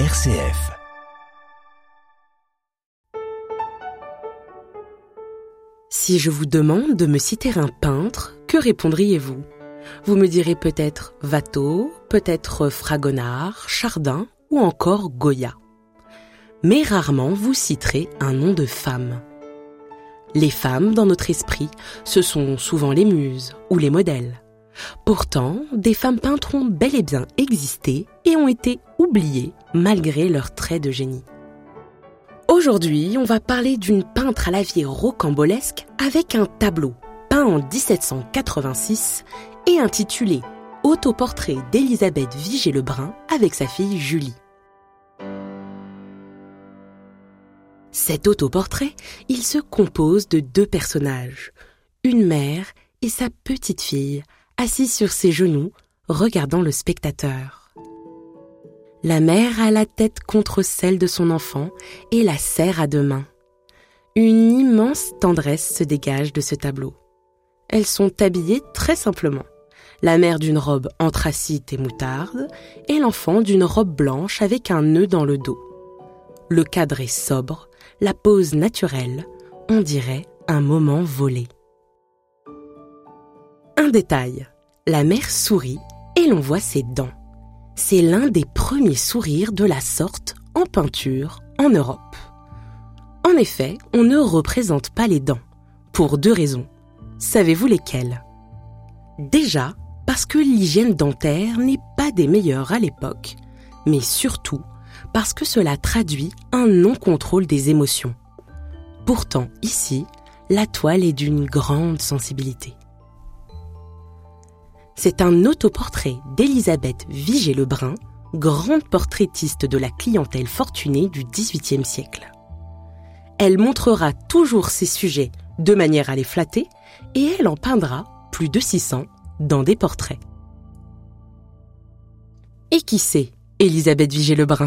RCF. Si je vous demande de me citer un peintre, que répondriez-vous? Vous me direz peut-être Watteau, peut-être Fragonard, Chardin ou encore Goya. Mais rarement vous citerez un nom de femme. Les femmes, dans notre esprit, ce sont souvent les muses ou les modèles. Pourtant, des femmes peintres ont bel et bien existé et ont été oubliées malgré leurs traits de génie. Aujourd'hui, on va parler d'une peintre à la vie rocambolesque avec un tableau peint en 1786 et intitulé Autoportrait d'Élisabeth Vigée-Lebrun avec sa fille Julie. Cet autoportrait, il se compose de deux personnages, une mère et sa petite fille, assise sur ses genoux, regardant le spectateur. La mère a la tête contre celle de son enfant et la serre à deux mains. Une immense tendresse se dégage de ce tableau. Elles sont habillées très simplement. La mère d'une robe anthracite et moutarde et l'enfant d'une robe blanche avec un nœud dans le dos. Le cadre est sobre, la pose naturelle, on dirait un moment volé. Un détail, la mère sourit et l'on voit ses dents. C'est l'un des premiers sourires de la sorte en peinture en Europe. En effet, on ne représente pas les dents, pour deux raisons. Savez-vous lesquelles? Déjà, parce que l'hygiène dentaire n'est pas des meilleures à l'époque, mais surtout parce que cela traduit un non-contrôle des émotions. Pourtant, ici, la toile est d'une grande sensibilité. C'est un autoportrait d'Elisabeth Vigée-Lebrun, grande portraitiste de la clientèle fortunée du XVIIIe siècle. Elle montrera toujours ses sujets de manière à les flatter et elle en peindra plus de 600 dans des portraits. Et qui c'est, Elisabeth Vigée-Lebrun?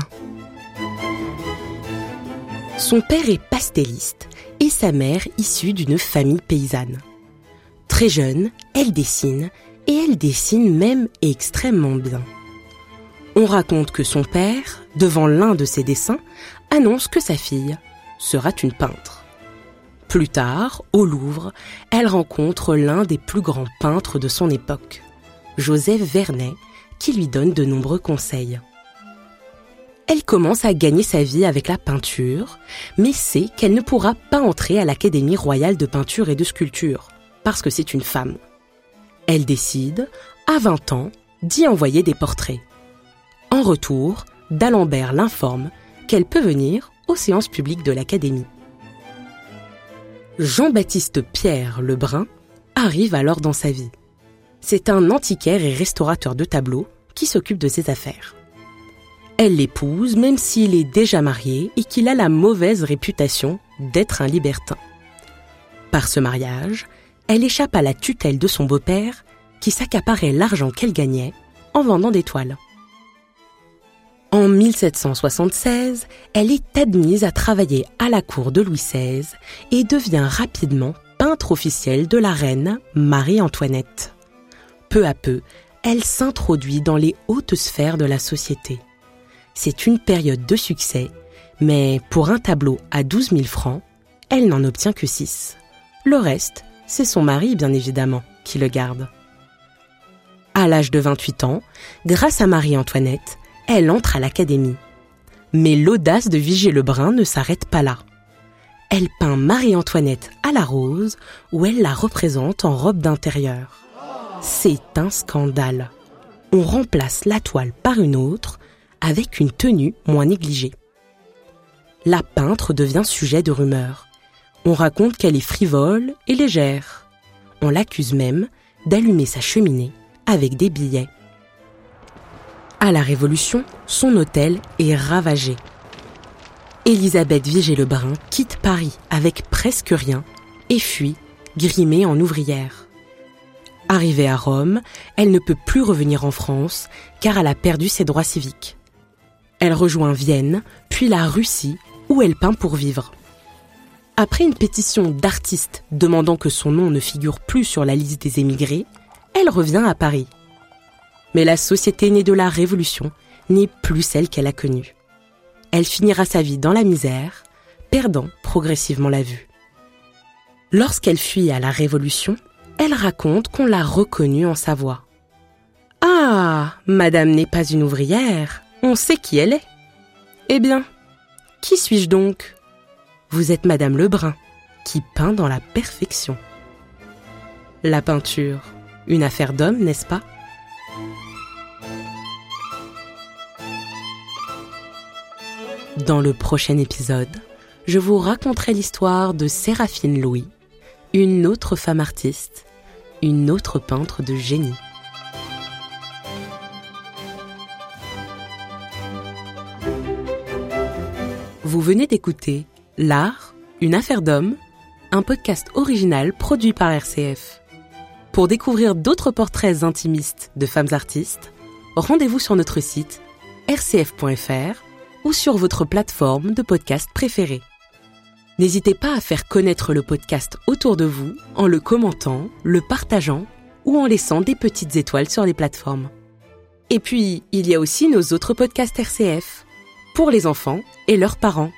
Son père est pastelliste et sa mère issue d'une famille paysanne. Très jeune, elle dessine et elle dessine même extrêmement bien. On raconte que son père, devant l'un de ses dessins, annonce que sa fille sera une peintre. Plus tard, au Louvre, elle rencontre l'un des plus grands peintres de son époque, Joseph Vernet, qui lui donne de nombreux conseils. Elle commence à gagner sa vie avec la peinture, mais sait qu'elle ne pourra pas entrer à l'Académie royale de peinture et de sculpture, parce que c'est une femme elle décide, à 20 ans, d'y envoyer des portraits. En retour, d'Alembert l'informe qu'elle peut venir aux séances publiques de l'Académie. Jean-Baptiste Pierre Lebrun arrive alors dans sa vie. C'est un antiquaire et restaurateur de tableaux qui s'occupe de ses affaires. Elle l'épouse même s'il est déjà marié et qu'il a la mauvaise réputation d'être un libertin. Par ce mariage, elle échappe à la tutelle de son beau-père qui s'accaparait l'argent qu'elle gagnait en vendant des toiles. En 1776, elle est admise à travailler à la cour de Louis XVI et devient rapidement peintre officielle de la reine Marie-Antoinette. Peu à peu, elle s'introduit dans les hautes sphères de la société. C'est une période de succès, mais pour un tableau à 12 000 francs, elle n'en obtient que 6. Le reste c'est son mari, bien évidemment, qui le garde. À l'âge de 28 ans, grâce à Marie-Antoinette, elle entre à l'académie. Mais l'audace de Vigée Lebrun ne s'arrête pas là. Elle peint Marie-Antoinette à la rose, où elle la représente en robe d'intérieur. C'est un scandale. On remplace la toile par une autre, avec une tenue moins négligée. La peintre devient sujet de rumeurs. On raconte qu'elle est frivole et légère. On l'accuse même d'allumer sa cheminée avec des billets. À la Révolution, son hôtel est ravagé. Élisabeth Vigée-Lebrun quitte Paris avec presque rien et fuit, grimée en ouvrière. Arrivée à Rome, elle ne peut plus revenir en France car elle a perdu ses droits civiques. Elle rejoint Vienne, puis la Russie, où elle peint pour vivre. Après une pétition d'artistes demandant que son nom ne figure plus sur la liste des émigrés, elle revient à Paris. Mais la société née de la Révolution n'est plus celle qu'elle a connue. elle finira sa vie dans la misère, perdant progressivement la vue. Lorsqu'elle fuit à la Révolution, elle raconte qu'on l'a reconnue en sa voix. Ah, madame n'est pas une ouvrière, on sait qui elle est. Eh bien, qui suis-je donc? Vous êtes madame Lebrun, qui peint dans la perfection. La peinture, une affaire d'homme, n'est-ce pas? Dans le prochain épisode, je vous raconterai l'histoire de Séraphine Louis, une autre femme artiste, une autre peintre de génie. Vous venez d'écouter L'art, une affaire d'homme, un podcast original produit par RCF. Pour découvrir d'autres portraits intimistes de femmes artistes, rendez-vous sur notre site rcf.fr ou sur votre plateforme de podcast préférée. N'hésitez pas à faire connaître le podcast autour de vous en le commentant, le partageant ou en laissant des petites étoiles sur les plateformes. Et puis, il y a aussi nos autres podcasts RCF, pour les enfants et leurs parents.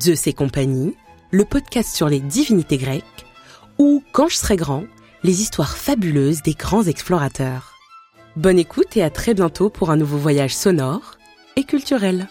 Zeus et compagnie, le podcast sur les divinités grecques, ou Quand je serai grand, les histoires fabuleuses des grands explorateurs. Bonne écoute et à très bientôt pour un nouveau voyage sonore et culturel.